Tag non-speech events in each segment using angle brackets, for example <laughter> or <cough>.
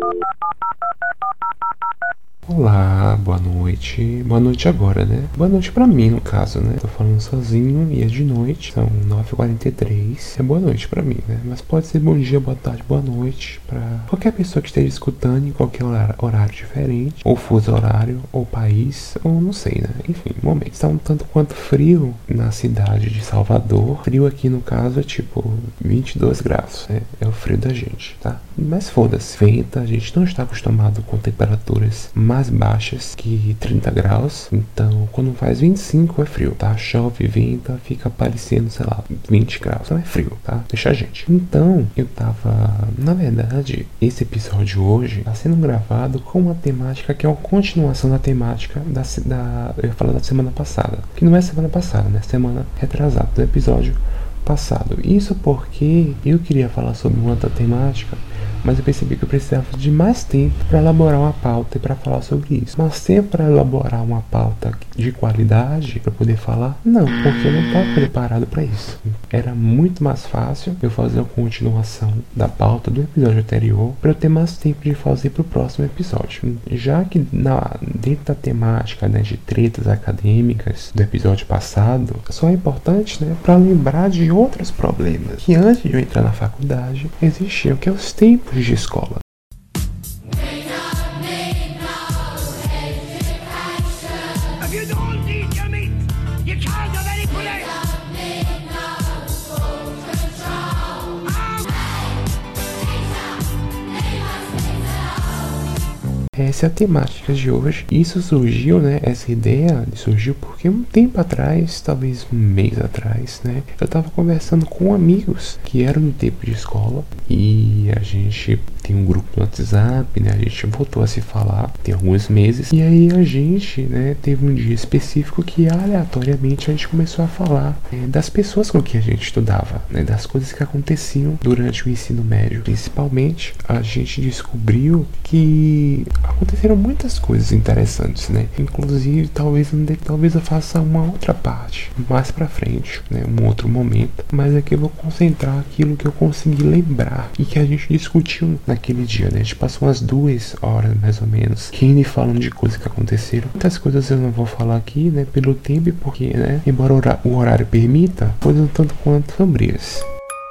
Thank you. Olá, boa noite. Boa noite agora, né? Boa noite pra mim, no caso, né? Tô falando sozinho e é de noite. São 9h43. É boa noite pra mim, né? Mas pode ser bom dia, boa tarde, boa noite pra qualquer pessoa que esteja escutando em qualquer horário diferente. Ou fuso horário, ou país, ou não sei, né? Enfim, momento. Está um tanto quanto frio na cidade de Salvador. Frio aqui, no caso, é tipo 22 graus. né? é o frio da gente, tá? Mas foda-se. Venta, a gente não está acostumado com temperaturas mais baixas que 30 graus. Então, quando faz 25 é frio, tá? Chove, venta, fica parecendo, sei lá, 20 graus. Então é frio, tá? Deixa a gente. Então, eu tava. Na verdade, esse episódio hoje tá sendo gravado com uma temática que é uma continuação da temática da. da eu ia falar da semana passada. Que não é semana passada, né? Semana retrasada do episódio passado. Isso porque eu queria falar sobre uma outra temática mas eu percebi que eu precisava de mais tempo para elaborar uma pauta e para falar sobre isso. Mas tempo para elaborar uma pauta de qualidade para poder falar? Não, porque eu não estava preparado para isso. Era muito mais fácil eu fazer a continuação da pauta do episódio anterior para eu ter mais tempo de fazer para o próximo episódio. Já que na, dentro da temática né, de tretas acadêmicas do episódio passado, só é importante né, para lembrar de outros problemas que antes de eu entrar na faculdade existiam, que é os tempos de escola. If you don't eat your meat, you can't have any pudding. Essa é a temática de hoje. Isso surgiu, né? Essa ideia surgiu porque um tempo atrás, talvez um mês atrás, né? Eu tava conversando com amigos que eram do tempo de escola e a gente tem um grupo no WhatsApp, né? A gente voltou a se falar tem alguns meses e aí a gente, né? Teve um dia específico que aleatoriamente a gente começou a falar né, das pessoas com que a gente estudava, né? Das coisas que aconteciam durante o ensino médio. Principalmente, a gente descobriu que aconteceram muitas coisas interessantes, né? Inclusive, talvez talvez eu faça uma outra parte mais para frente, né? Um outro momento, mas aqui eu vou concentrar aquilo que eu consegui lembrar e que a gente discutiu naquele dia, né? A gente passou umas duas horas mais ou menos, que falando de coisas que aconteceram. Muitas coisas eu não vou falar aqui, né? Pelo tempo, porque, né? Embora o horário permita, coisas um tanto quanto sombrias.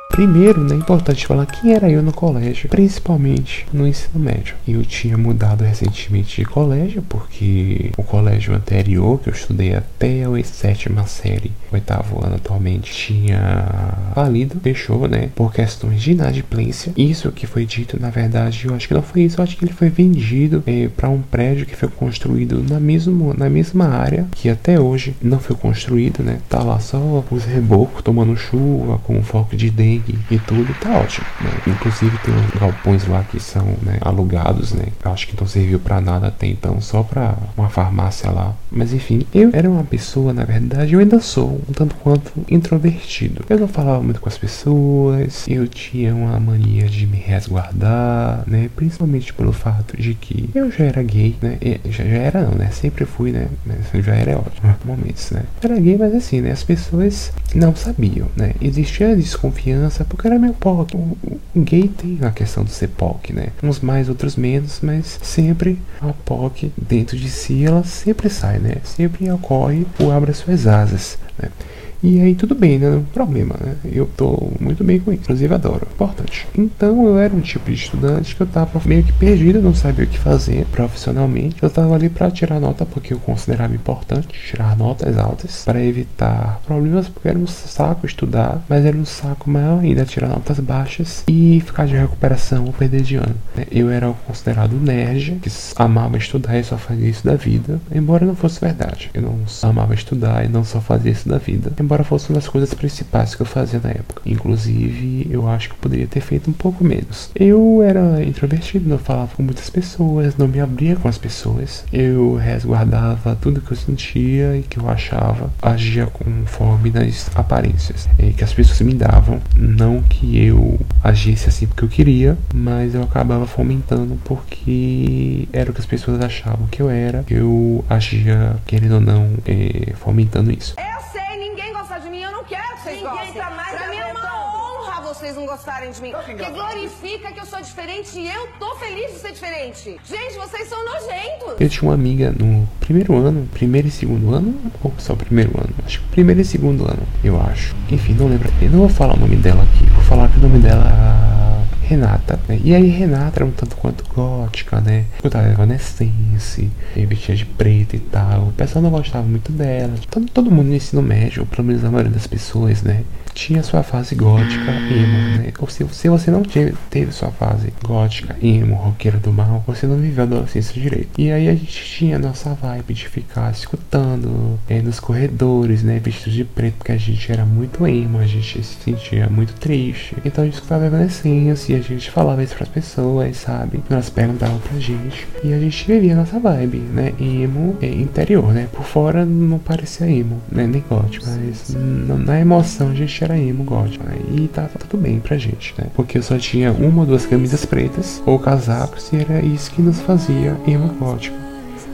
Primeiro, né, é importante falar quem era eu no colégio, principalmente no ensino médio. Eu tinha mudado recentemente de colégio, porque o colégio anterior, que eu estudei até a sétima série, oitavo ano atualmente, tinha falido, fechou, né, por questões de inadimplência. Isso que foi dito, na verdade, eu acho que não foi isso, eu acho que ele foi vendido é, para um prédio que foi construído na, mesmo, na mesma área, que até hoje não foi construído, né, tá lá só os rebocos tomando chuva, com foco de dengue e, tudo, tá ótimo. Né? Inclusive tem uns galpões lá que são né, alugados, né? Acho que não serviu para nada até então, só para uma farmácia lá. Mas enfim, eu era uma pessoa, na verdade, eu ainda sou um tanto quanto introvertido. Eu não falava muito com as pessoas, eu tinha uma mania de me resguardar, né? Principalmente pelo fato de que eu já era gay, né? Já, já era não, né? Sempre fui, né? Já era ótimo, momentos, né? Era gay, mas assim, né? As pessoas não sabiam, né? Existia desconfiança criança, porque era meio POC. O, o, gay tem a questão de ser POC, né? Uns mais, outros menos, mas sempre a POC dentro de si, ela sempre sai, né? Sempre ocorre ou abre as suas asas, né? E aí tudo bem, né? Não problema, né? Eu tô muito bem com isso. Inclusive adoro. Importante. Então eu era um tipo de estudante que eu tava meio que perdido, não sabia o que fazer profissionalmente. Eu tava ali para tirar nota porque eu considerava importante tirar notas altas para evitar problemas, porque era um saco estudar, mas era um saco maior ainda tirar notas baixas e ficar de recuperação ou perder de ano. Né? Eu era considerado nerd, que amava estudar e só fazia isso da vida, embora não fosse verdade. Eu não amava estudar e não só fazia isso da vida embora fosse uma das coisas principais que eu fazia na época. Inclusive, eu acho que eu poderia ter feito um pouco menos. Eu era introvertido, não falava com muitas pessoas, não me abria com as pessoas. Eu resguardava tudo que eu sentia e que eu achava, agia conforme nas aparências e que as pessoas me davam. Não que eu agisse assim porque eu queria, mas eu acabava fomentando porque era o que as pessoas achavam que eu era. Eu agia, querendo ou não, é, fomentando isso. Tá mais pra mim é uma honra vocês não gostarem de mim. Porque glorifica que eu sou diferente e eu tô feliz de ser diferente. Gente, vocês são nojentos. Eu tinha uma amiga no primeiro ano, primeiro e segundo ano, ou só primeiro ano? Acho que primeiro e segundo ano, eu acho. Enfim, não lembro. Eu não vou falar o nome dela aqui, vou falar que o nome dela Renata, né? E aí Renata era um tanto quanto gótica, né? Escutava Evanescence, vestia de preto e tal. O pessoal não gostava muito dela. Todo, todo mundo no ensino médio, pelo menos a maioria das pessoas, né? Tinha sua fase gótica, emo, né? Ou se, se você não teve, teve sua fase gótica, emo, roqueira do mal, você não viveu a adolescência direito. E aí a gente tinha a nossa vibe de ficar escutando é, nos corredores, né? Vestidos de preto, porque a gente era muito emo, a gente se sentia muito triste. Então a gente escutava Evanescence a gente falava isso pras pessoas, sabe? Elas perguntavam pra gente. E a gente vivia a nossa vibe, né? Emo é, interior, né? Por fora não parecia emo, né? Nem gótico. Mas na emoção a gente era emo gótico. E tava tudo bem pra gente, né? Porque só tinha uma ou duas camisas pretas ou casacos e era isso que nos fazia emo gótico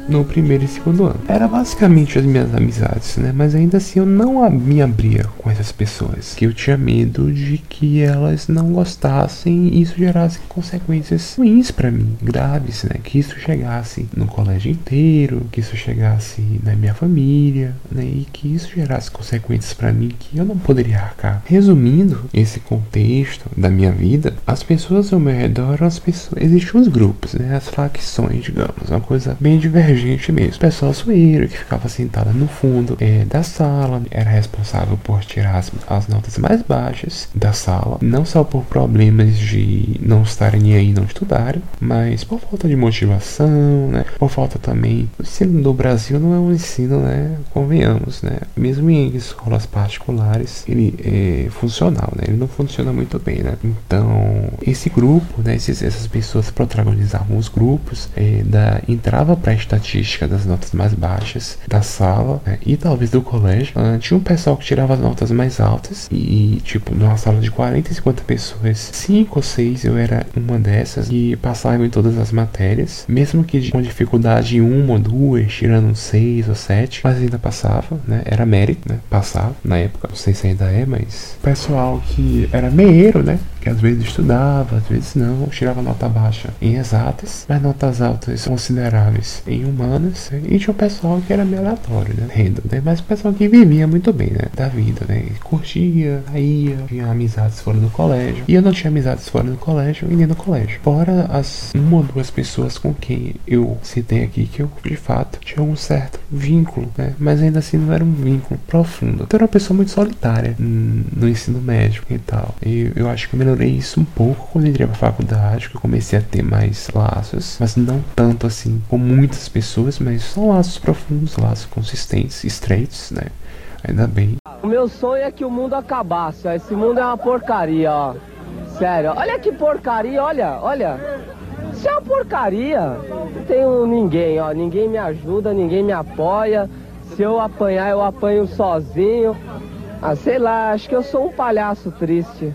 no primeiro e segundo ano. Era basicamente as minhas amizades, né? Mas ainda assim eu não me abria com essas pessoas, que eu tinha medo de que elas não gostassem e isso gerasse consequências ruins para mim, graves, né? Que isso chegasse no colégio inteiro, que isso chegasse na minha família, né? E que isso gerasse consequências para mim que eu não poderia arcar. Resumindo esse contexto da minha vida, as pessoas ao meu redor, as pessoas, existiam os grupos, né? As facções, digamos, uma coisa bem divergente gente mesmo. Pessoa zoeira que ficava sentada no fundo é, da sala, era responsável por tirar as, as, notas mais baixas da sala, não só por problemas de não estarem nem aí não estudarem, mas por falta de motivação, né? Por falta também. O ensino do Brasil não é um ensino, né? Convenhamos, né? Mesmo em escolas particulares, ele é funcional, né? Ele não funciona muito bem, né? Então, esse grupo, né? Esses, essas pessoas protagonizavam os grupos, é, da, entrava para estatística das notas mais baixas da sala né, e talvez do colégio. Uh, tinha um pessoal que tirava as notas mais altas e, tipo, numa sala de 40 e 50 pessoas, 5 ou 6 eu era uma dessas e passava em todas as matérias, mesmo que com dificuldade em uma ou duas, tirando 6 ou 7, mas ainda passava, né? Era mérito, né? Passava na época, não sei se ainda é, mas pessoal que era meieiro, né? Que às vezes estudava, às vezes não, tirava nota baixa em exatas, mas notas altas consideráveis em humanas. E tinha o pessoal que era meio aleatório, né? Rendo, né? Mas o pessoal que vivia muito bem, né? Da vida, né? Curtia, ia, tinha amizades fora do colégio. E eu não tinha amizades fora do colégio e nem no colégio. Fora as uma ou duas pessoas com quem eu citei aqui que eu, de fato, tinha um certo vínculo, né? Mas ainda assim não era um vínculo profundo. Então, eu era uma pessoa muito solitária no ensino médio e tal. E eu acho que eu melhorei isso um pouco quando entrei pra faculdade, que eu comecei a ter mais laços, mas não tanto assim com muitas pessoas, mas são laços profundos, laços consistentes, estreitos, né? Ainda bem. O meu sonho é que o mundo acabasse, ó. Esse mundo é uma porcaria, ó. Sério, olha que porcaria, olha, olha. Isso é uma porcaria. Não tenho ninguém, ó. Ninguém me ajuda, ninguém me apoia. Se eu apanhar, eu apanho sozinho. Ah, sei lá, acho que eu sou um palhaço triste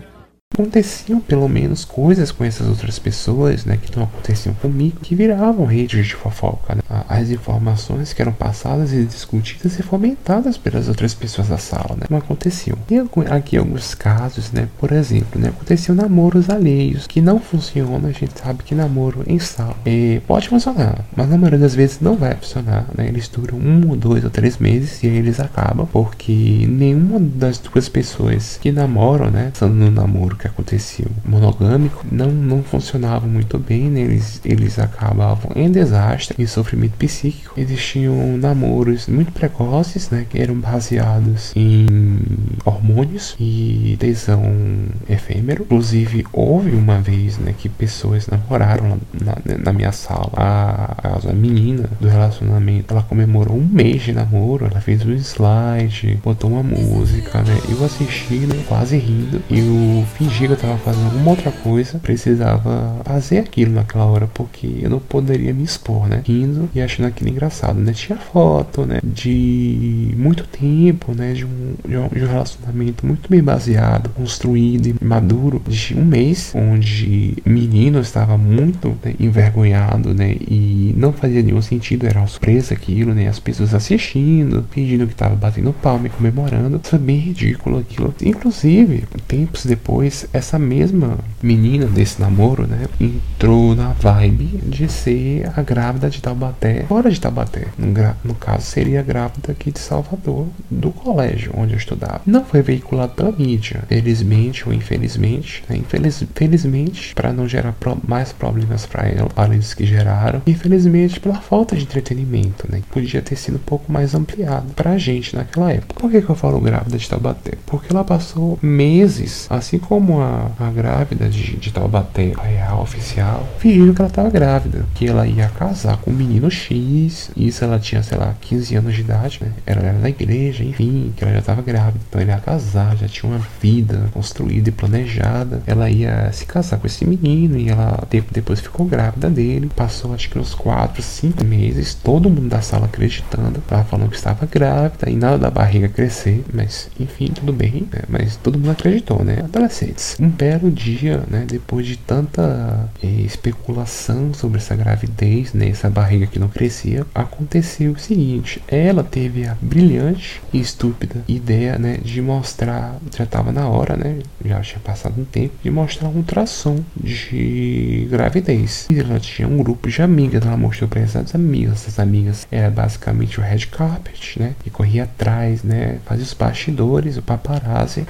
aconteciam pelo menos coisas com essas outras pessoas, né, que não aconteciam comigo, que viravam redes de fofoca. Né? As informações que eram passadas e discutidas e fomentadas pelas outras pessoas da sala, né, não aconteciam. Tem aqui alguns casos, né, por exemplo, né, aconteciam namoros alheios, que não funcionam, a gente sabe que namoro em sala é, pode funcionar, mas na maioria das vezes não vai funcionar, né, eles duram um ou dois ou três meses e aí eles acabam, porque nenhuma das duas pessoas que namoram, né, são no namoro que acontecia monogâmico não, não funcionava muito bem, né? eles, eles acabavam em desastre e sofrimento psíquico. Existiam namoros muito precoces, né, que eram baseados em hormônios e tesão efêmero. Inclusive, houve uma vez né, que pessoas namoraram na, na minha sala. A, a, menina do relacionamento ela comemorou um mês de namoro, ela fez um slide, botou uma música, né? Eu assisti, né, quase rindo, e eu fingi que eu tava fazendo alguma outra coisa, precisava fazer aquilo naquela hora, porque eu não poderia me expor, né? Rindo e achando aquilo engraçado, né? Tinha foto, né? De muito tempo, né? De um, de um, relacionamento muito bem baseado, construído e maduro, de um mês, onde o menino estava muito né, envergonhado, né? E não fazia nenhum sentido, era uma surpresa aquilo, né? As pessoas assistindo, fingindo que tava batendo palma e comemorando. Foi bem ridículo aquilo. Inclusive, tempos depois, essa mesma menina desse namoro, né, entrou na vibe de ser a grávida de Taubaté, fora de Taubaté. No, no caso, seria a grávida aqui de Salvador, do colégio onde eu estudava. Não foi veiculado pela mídia, felizmente ou infelizmente. Né? Infeliz, felizmente, para não gerar pro, mais problemas para ela, para eles que geraram. Infelizmente, pela falta de entretenimento, né? Podia ter sido um pouco mais ampliado pra gente naquela época. Por que, que eu falo grávida de Taubaté? Porque ela passou meses, assim como a, a grávida de, de Taubaté, a real oficial, fingindo que ela estava grávida, que ela ia casar com um menino X, isso ela tinha, sei lá, 15 anos de idade, né? Ela era da igreja, enfim, que ela já estava grávida, então ela ia casar, já tinha uma vida construída e planejada. Ela ia se casar com esse menino e ela tempo depois ficou grávida dele. Passou acho que uns 4, 5 meses, todo mundo da sala acreditando. Ela falando que estava grávida e nada da barriga crescer, mas enfim, tudo bem, né? mas todo mundo acreditou, né? Um belo dia, né, depois de tanta eh, especulação sobre essa gravidez, né, essa barriga que não crescia, aconteceu o seguinte: ela teve a brilhante e estúpida ideia, né, de mostrar, já estava na hora, né, já tinha passado um tempo, de mostrar um ultrassom de gravidez. E ela tinha um grupo de amigas, ela mostrou para essas amigas, essas amigas era basicamente o red carpet, né, e corria atrás, né, fazia os bastidores, o paparazzi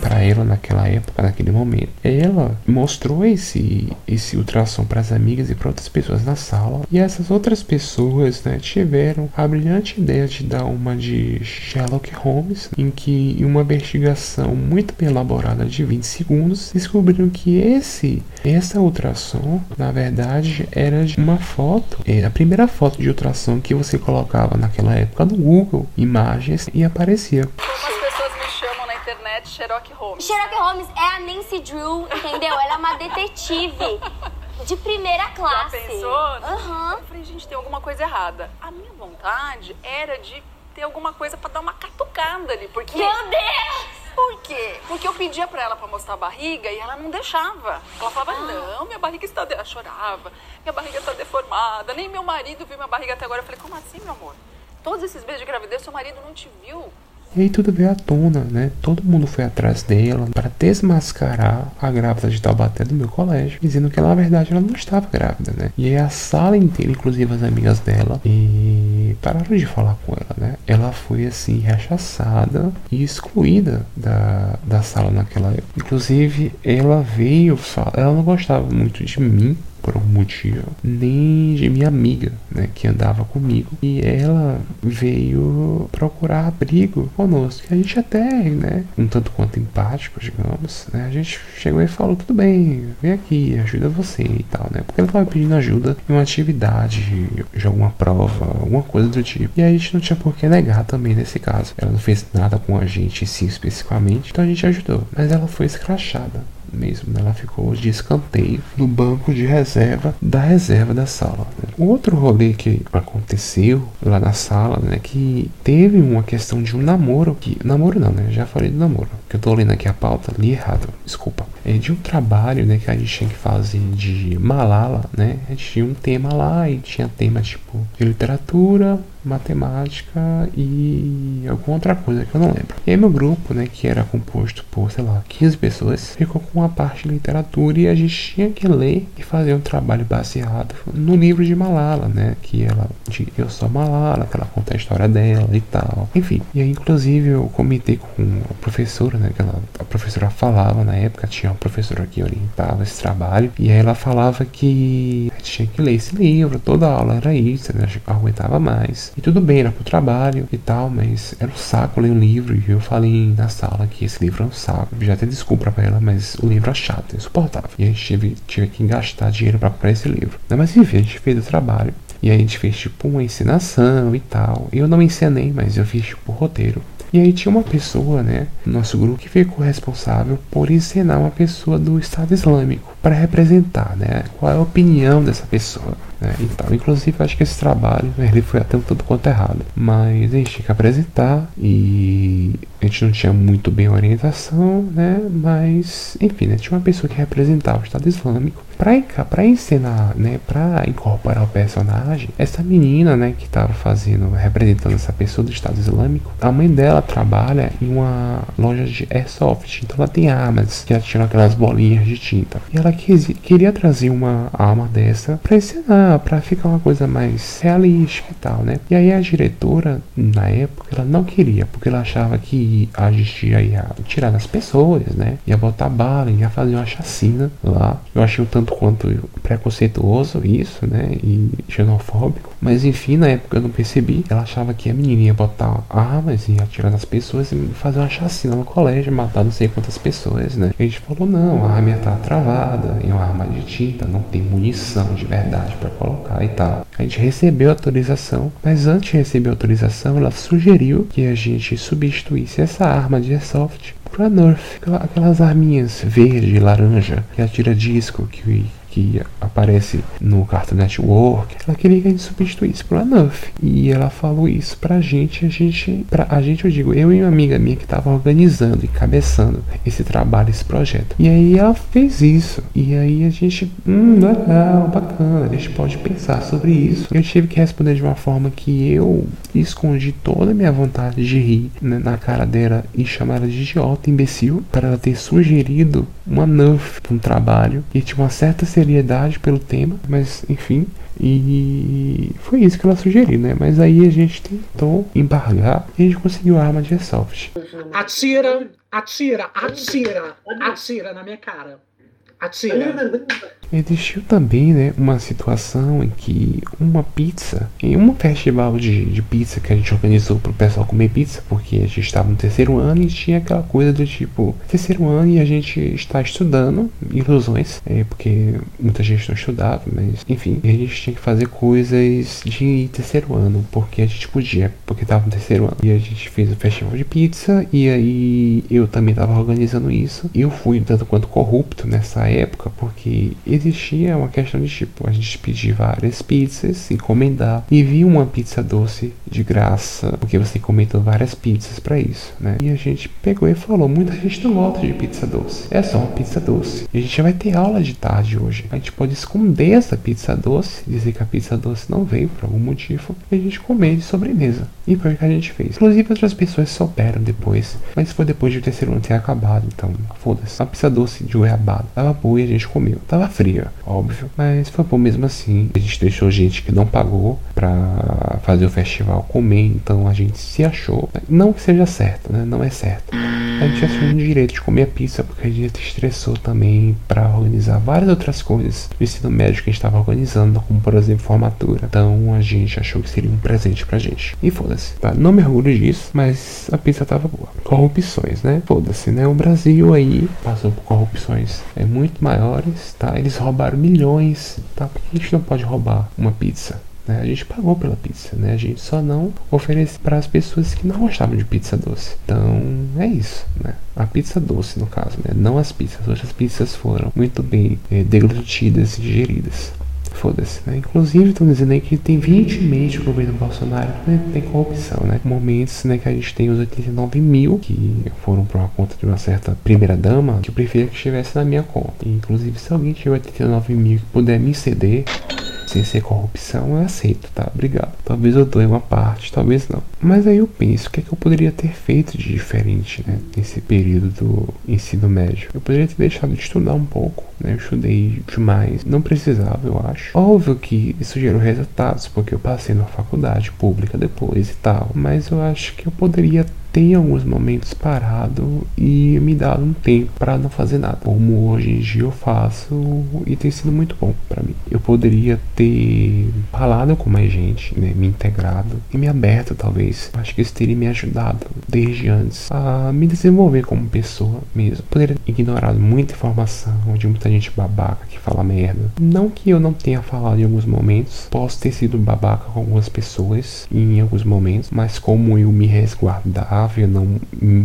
para ela naquela época, naquele momento. Ela mostrou esse esse ultrassom para as amigas e para outras pessoas na sala. E essas outras pessoas, né, tiveram a brilhante ideia de dar uma de Sherlock Holmes, em que em uma investigação muito bem elaborada de 20 segundos, descobriram que esse essa ultrassom, na verdade, era de uma foto, é a primeira foto de ultrassom que você colocava naquela época no Google Imagens e aparecia Sherlock Holmes. Sherlock Holmes é a Nancy Drew, entendeu? Ela é uma detetive de primeira classe. Já pensou? Aham. Eu falei, gente, tem alguma coisa errada. A minha vontade era de ter alguma coisa pra dar uma catucada ali, porque... Meu Deus! Por quê? Porque eu pedia pra ela pra mostrar a barriga e ela não deixava. Ela falava, não, minha barriga está... De... Ela chorava, minha barriga está deformada, nem meu marido viu minha barriga até agora. Eu falei, como assim, meu amor? Todos esses meses de gravidez, seu marido não te viu? E aí tudo veio à tona, né? Todo mundo foi atrás dela para desmascarar a grávida de Taubaté do meu colégio, dizendo que na verdade ela não estava grávida, né? E aí a sala inteira, inclusive as amigas dela, e pararam de falar com ela, né? Ela foi assim rechaçada e excluída da, da sala naquela época. Inclusive ela veio, ela não gostava muito de mim por algum motivo, nem de minha amiga, né, que andava comigo, e ela veio procurar abrigo conosco. A gente até, né, um tanto quanto empático, digamos, né, a gente chegou e falou, tudo bem, vem aqui, ajuda você e tal, né, porque ela estava pedindo ajuda em uma atividade, de alguma prova, alguma coisa do tipo. E a gente não tinha por que negar também nesse caso. Ela não fez nada com a gente, sim, especificamente, então a gente ajudou. Mas ela foi escrachada mesmo. Né? Ela ficou de escanteio no banco de reserva da reserva da sala. Né? O outro rolê que aconteceu lá na sala, né, que teve uma questão de um namoro, que namoro não, né? Já falei do namoro, que eu tô lendo aqui a pauta, li errado, desculpa. É de um trabalho, né, que a gente tinha que fazer de Malala, né? A gente tinha um tema lá e tinha tema tipo de literatura, matemática e alguma outra coisa que eu não lembro. E aí meu grupo, né, que era composto por, sei lá, 15 pessoas, ficou com uma parte de literatura e a gente tinha que ler e fazer um trabalho baseado no livro de Malala, né, que ela, de Eu Sou Malala, que ela conta a história dela e tal. Enfim, e aí inclusive eu comentei com a professora, né, que ela, a professora falava na época, tinha uma professora que orientava esse trabalho, e aí ela falava que tinha que ler esse livro, toda aula era isso, né, eu aguentava mais. E tudo bem, era pro trabalho e tal, mas era um saco ler um livro. E eu falei na sala que esse livro é um saco. já até desculpa pra ela, mas o livro é chato, é insuportável. E a gente tive, tive que gastar dinheiro para comprar esse livro. Mas enfim, a gente fez o trabalho. E a gente fez tipo uma encenação e tal. Eu não encenei, mas eu fiz tipo roteiro. E aí tinha uma pessoa, né, no nosso grupo que ficou responsável por ensinar uma pessoa do Estado Islâmico para representar, né, qual é a opinião dessa pessoa. Né, e tal. Inclusive, acho que esse trabalho, né, ele foi até um tanto quanto errado. Mas a gente tinha que apresentar e a gente não tinha muito bem orientação, né, mas, enfim, né, tinha uma pessoa que representava o Estado Islâmico. Pra, pra encenar, né, pra incorporar o personagem, essa menina, né, que tava fazendo, representando essa pessoa do Estado Islâmico, a mãe dela trabalha em uma loja de airsoft, então ela tem armas que atiram aquelas bolinhas de tinta. E ela quis, queria trazer uma arma dessa pra encenar, pra ficar uma coisa mais realística e tal, né. E aí a diretora, na época, ela não queria, porque ela achava que a gente ia tirar das pessoas, né, ia botar bala, ia fazer uma chacina lá. Eu achei o tanto quanto preconceituoso isso, né? E xenofóbico. Mas enfim, na época eu não percebi. Ela achava que a menina ia botar armas e atirar nas pessoas e fazer uma chacina no colégio, matar não sei quantas pessoas, né? E a gente falou, não, a arma tá travada, é uma arma de tinta, não tem munição de verdade para colocar e tal. A gente recebeu autorização, mas antes de receber autorização, ela sugeriu que a gente substituísse essa arma de airsoft pra Nerf, aquelas arminhas verde laranja que atira disco, que que aparece no Cartoon Network, ela queria que a gente substituísse por uma Nuff. E ela falou isso pra gente, a gente, pra, a gente, eu digo, eu e uma amiga minha que tava organizando e cabeçando esse trabalho, esse projeto. E aí ela fez isso. E aí a gente, hum, legal, bacana, a gente pode pensar sobre isso. Eu tive que responder de uma forma que eu escondi toda a minha vontade de rir né, na cara dela e chamar ela de idiota, imbecil, para ela ter sugerido uma Nuff para um trabalho e tinha uma certa seriedade pelo tema, mas enfim. E foi isso que ela sugeriu, né? Mas aí a gente tentou embargar e a gente conseguiu a arma de Airsoft. Atira, atira, atira, atira na minha cara. Atira. <laughs> Existiu também né, uma situação em que uma pizza, em um festival de, de pizza que a gente organizou para o pessoal comer pizza, porque a gente estava no terceiro ano e tinha aquela coisa do tipo, terceiro ano e a gente está estudando, ilusões, é, porque muita gente não estudava, mas enfim, a gente tinha que fazer coisas de terceiro ano, porque a gente podia, porque estava no terceiro ano. E a gente fez o festival de pizza e aí eu também estava organizando isso. Eu fui tanto quanto corrupto nessa época, porque existia uma questão de tipo, a gente pedir várias pizzas, encomendar e vir uma pizza doce de graça, porque você encomendou várias pizzas para isso, né? E a gente pegou e falou, muita gente não gosta de pizza doce, é só uma pizza doce. E a gente vai ter aula de tarde hoje. A gente pode esconder essa pizza doce, dizer que a pizza doce não veio por algum motivo, e a gente comer de sobremesa. E foi o que a gente fez. Inclusive outras pessoas souberam depois, mas foi depois de o terceiro ano ter acabado, então foda-se. A pizza doce de goiabada tava boa e a gente comeu. Tava fria óbvio. Mas foi bom mesmo assim. A gente deixou gente que não pagou pra fazer o festival comer, então a gente se achou. Não que seja certo, né? Não é certo. A gente achou o direito de comer a pizza porque a gente estressou também para organizar várias outras coisas do ensino médio que a gente estava organizando, como por exemplo formatura. Então a gente achou que seria um presente pra gente. E foda-se, tá? Não me orgulho disso, mas a pizza tava boa. Corrupções, né? Foda-se, né? O Brasil aí passou por corrupções é, muito maiores, tá? Eles roubaram milhões, tá? Por que a gente não pode roubar uma pizza? Né? A gente pagou pela pizza, né? A gente só não oferece para as pessoas que não gostavam de pizza doce. Então é isso, né? A pizza doce, no caso, né? Não as pizzas. Outras pizzas foram muito bem é, deglutidas e digeridas. Foda-se, né? Inclusive, estão dizendo aí que tem 20 meses de governo Bolsonaro né? tem corrupção, né? Momentos né, que a gente tem os 89 mil que foram para uma conta de uma certa primeira dama que eu preferia que estivesse na minha conta. E, inclusive, se alguém tiver 89 mil que puder me ceder, sem ser corrupção, eu aceito, tá? Obrigado. Talvez eu doe uma parte, talvez não. Mas aí eu penso, o que é que eu poderia ter feito de diferente, né? Nesse período do ensino médio. Eu poderia ter deixado de estudar um pouco, né? Eu estudei demais. Não precisava, eu acho. Óbvio que isso gerou resultados, porque eu passei na faculdade pública depois e tal. Mas eu acho que eu poderia tem alguns momentos parado e me dado um tempo para não fazer nada. Como hoje em dia eu faço e tem sido muito bom para mim. Eu poderia ter falado com mais gente, né, me integrado e me aberto talvez. Acho que isso teria me ajudado desde antes a me desenvolver como pessoa mesmo. Poderia ter ignorado muita informação de muita gente babaca que fala merda. Não que eu não tenha falado em alguns momentos, posso ter sido babaca com algumas pessoas em alguns momentos, mas como eu me resguardar eu não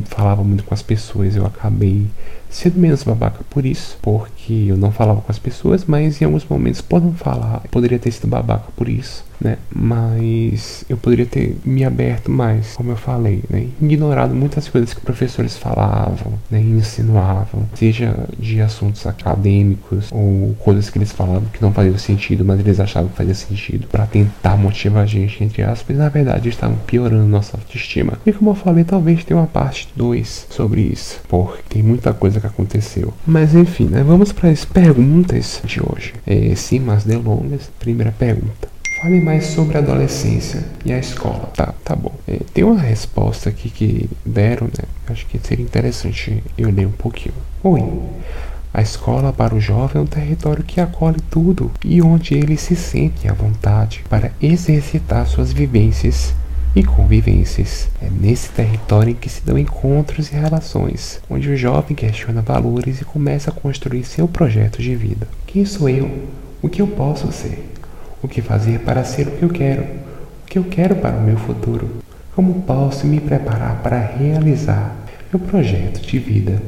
falava muito com as pessoas, eu acabei sido menos babaca por isso, porque eu não falava com as pessoas, mas em alguns momentos, por não falar, poderia ter sido babaca por isso né? Mas eu poderia ter me aberto mais, como eu falei, né? Ignorado muitas coisas que professores falavam, né? Insinuavam, seja de assuntos acadêmicos ou coisas que eles falavam que não faziam sentido, mas eles achavam que fazia sentido para tentar motivar a gente, entre aspas, na verdade estavam piorando nossa autoestima. E como eu falei, talvez tenha uma parte 2 sobre isso, porque tem muita coisa que aconteceu. Mas enfim, né? Vamos para as perguntas de hoje. É, sem mais delongas, primeira pergunta. Fale mais sobre a adolescência e a escola. Tá, tá bom. É, tem uma resposta aqui que deram, né? Acho que seria interessante eu ler um pouquinho. Oi. A escola para o jovem é um território que acolhe tudo e onde ele se sente à vontade para exercitar suas vivências e convivências. É nesse território em que se dão encontros e relações, onde o jovem questiona valores e começa a construir seu projeto de vida. Quem sou eu? O que eu posso ser? O que fazer para ser o que eu quero? O que eu quero para o meu futuro? Como posso me preparar para realizar meu projeto de vida?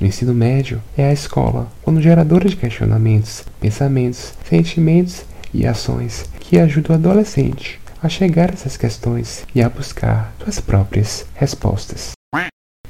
No ensino médio é a escola, quando geradora de questionamentos, pensamentos, sentimentos e ações que ajuda o adolescente a chegar a essas questões e a buscar suas próprias respostas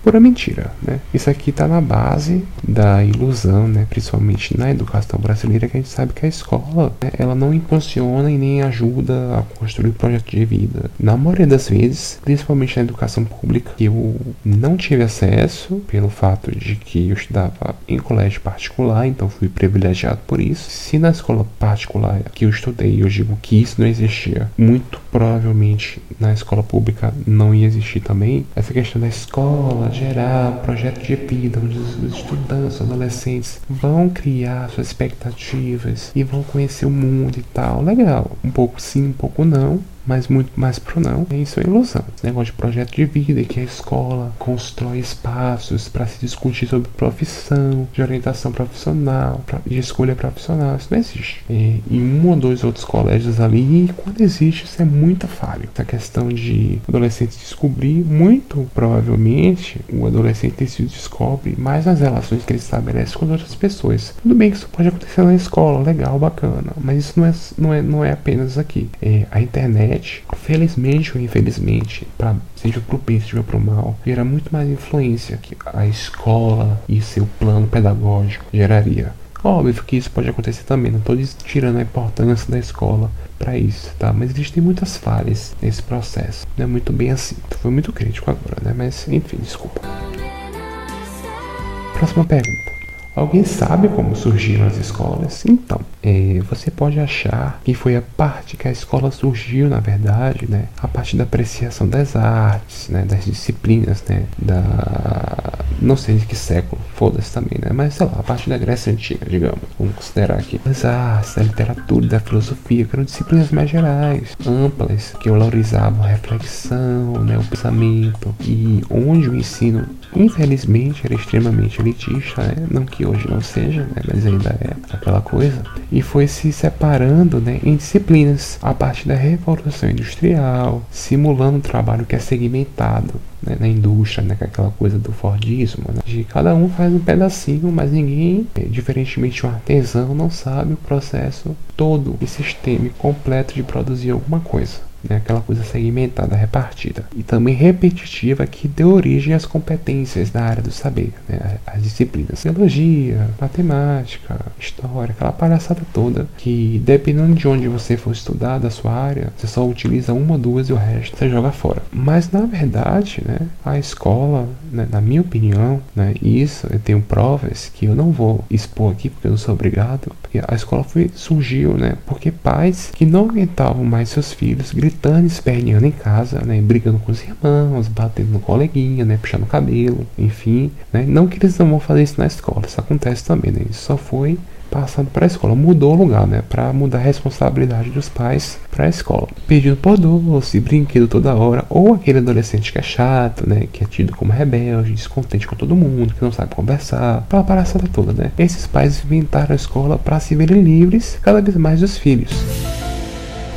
pura mentira, né? Isso aqui está na base da ilusão, né? Principalmente na educação brasileira, que a gente sabe que a escola, né? ela não impulsiona e nem ajuda a construir o projeto de vida. Na maioria das vezes, principalmente na educação pública, eu não tive acesso pelo fato de que eu estudava em colégio particular, então fui privilegiado por isso. Se na escola particular que eu estudei, eu digo que isso não existia, muito provavelmente na escola pública não ia existir também. Essa questão da escola gerar projeto de vida, onde os estudantes, adolescentes vão criar suas expectativas e vão conhecer o mundo e tal. Legal. Um pouco sim, um pouco não mas muito mais pro não. Isso é ilusão. Esse negócio de projeto de vida que a escola constrói espaços para se discutir sobre profissão, de orientação profissional, de escolha profissional. Isso não existe. E, em um ou dois outros colégios ali, e quando existe, isso é muito falho. Essa questão de adolescente descobrir, muito provavelmente o adolescente se descobre mais nas relações que ele estabelece com outras pessoas. Tudo bem que isso pode acontecer na escola, legal, bacana, mas isso não é, não é, não é apenas aqui. É, a internet internet, felizmente ou infelizmente, pra, seja pro bem, seja pro mal, gera muito mais influência que a escola e seu plano pedagógico geraria. Óbvio que isso pode acontecer também, não estou tirando a importância da escola para isso, tá? Mas existem muitas falhas nesse processo. Não é muito bem assim. Foi muito crítico agora, né? Mas enfim, desculpa. Próxima pergunta. Alguém sabe como surgiram as escolas? Então, é, você pode achar que foi a parte que a escola surgiu, na verdade, né? A parte da apreciação das artes, né? Das disciplinas, né? Da... Não sei de que século, foda-se também, né? Mas, sei lá, a parte da Grécia Antiga, digamos. Vamos considerar aqui. Das artes, da literatura, da filosofia, que eram disciplinas mais gerais, amplas, que valorizavam a reflexão, né? O pensamento. E onde o ensino, infelizmente, era extremamente elitista, né? Não que hoje não seja, né, mas ainda é aquela coisa, e foi se separando né, em disciplinas. A partir da Revolução Industrial, simulando um trabalho que é segmentado né, na indústria, né, aquela coisa do Fordismo, né, de cada um faz um pedacinho, mas ninguém, é, diferentemente de um artesão, não sabe o processo todo e sistema completo de produzir alguma coisa né, aquela coisa segmentada, repartida, e também repetitiva que deu origem às competências da área do saber, né, as disciplinas, biologia, matemática, história, aquela palhaçada toda, que dependendo de onde você for estudar da sua área, você só utiliza uma duas e o resto você joga fora. Mas na verdade, né, a escola, né, na minha opinião, né, isso eu tenho provas que eu não vou expor aqui porque eu não sou obrigado, porque a escola foi, surgiu, né, porque pais que não aguentavam mais seus filhos gritando gritando, esperneando em casa, né? Brigando com os irmãos, batendo no coleguinha, né? Puxando o cabelo, enfim, né? Não que eles não vão fazer isso na escola, isso acontece também, né? Isso só foi passando para a escola. Mudou o lugar, né? Para mudar a responsabilidade dos pais para a escola. Pedindo por doce, brinquedo toda hora, ou aquele adolescente que é chato, né? Que é tido como rebelde, descontente com todo mundo, que não sabe conversar, aquela palhaçada toda, né? Esses pais inventaram a escola para se verem livres cada vez mais dos filhos.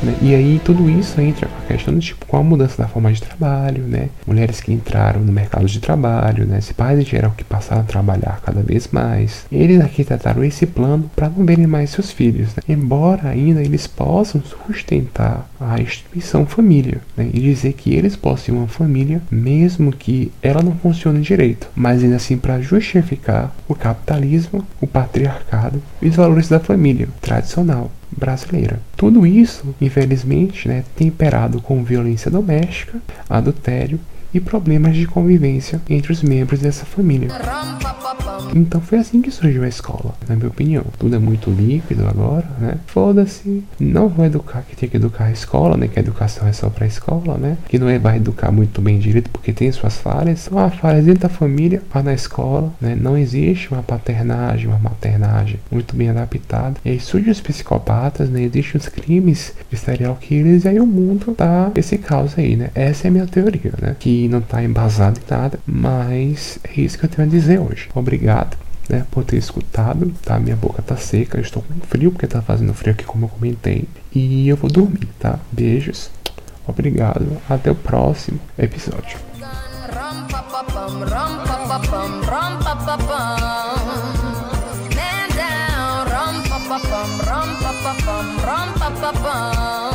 Né? E aí tudo isso entra com a questão do tipo, com a mudança da forma de trabalho, né? Mulheres que entraram no mercado de trabalho, né? Pais em geral que passaram a trabalhar cada vez mais. Eles aqui trataram esse plano para não verem mais seus filhos, né? embora ainda eles possam sustentar a instituição família né? e dizer que eles possuem uma família, mesmo que ela não funcione direito, mas ainda assim para justificar o capitalismo, o patriarcado e os valores da família tradicional brasileira. Tudo isso, infelizmente, né, temperado com violência doméstica, adultério e problemas de convivência entre os membros dessa família. Então foi assim que surgiu a escola, na minha opinião. Tudo é muito líquido agora, né? Foda-se. Não vou educar que tem que educar a escola, né? Que a educação é só pra escola, né? Que não é vai educar muito bem direito porque tem suas falhas. São as falhas dentro da família, lá na escola, né? Não existe uma paternagem, uma maternagem muito bem adaptada. E aí surgem os psicopatas, né? Existem os crimes de serial killers e aí o mundo tá esse caos aí, né? Essa é a minha teoria, né? Que não tá embasado em nada, mas é isso que eu tenho a dizer hoje. Obrigado. Né, por ter escutado, tá? Minha boca tá seca, estou com frio porque tá fazendo frio aqui, como eu comentei. E eu vou dormir, tá? Beijos, obrigado, até o próximo episódio. rum pa pa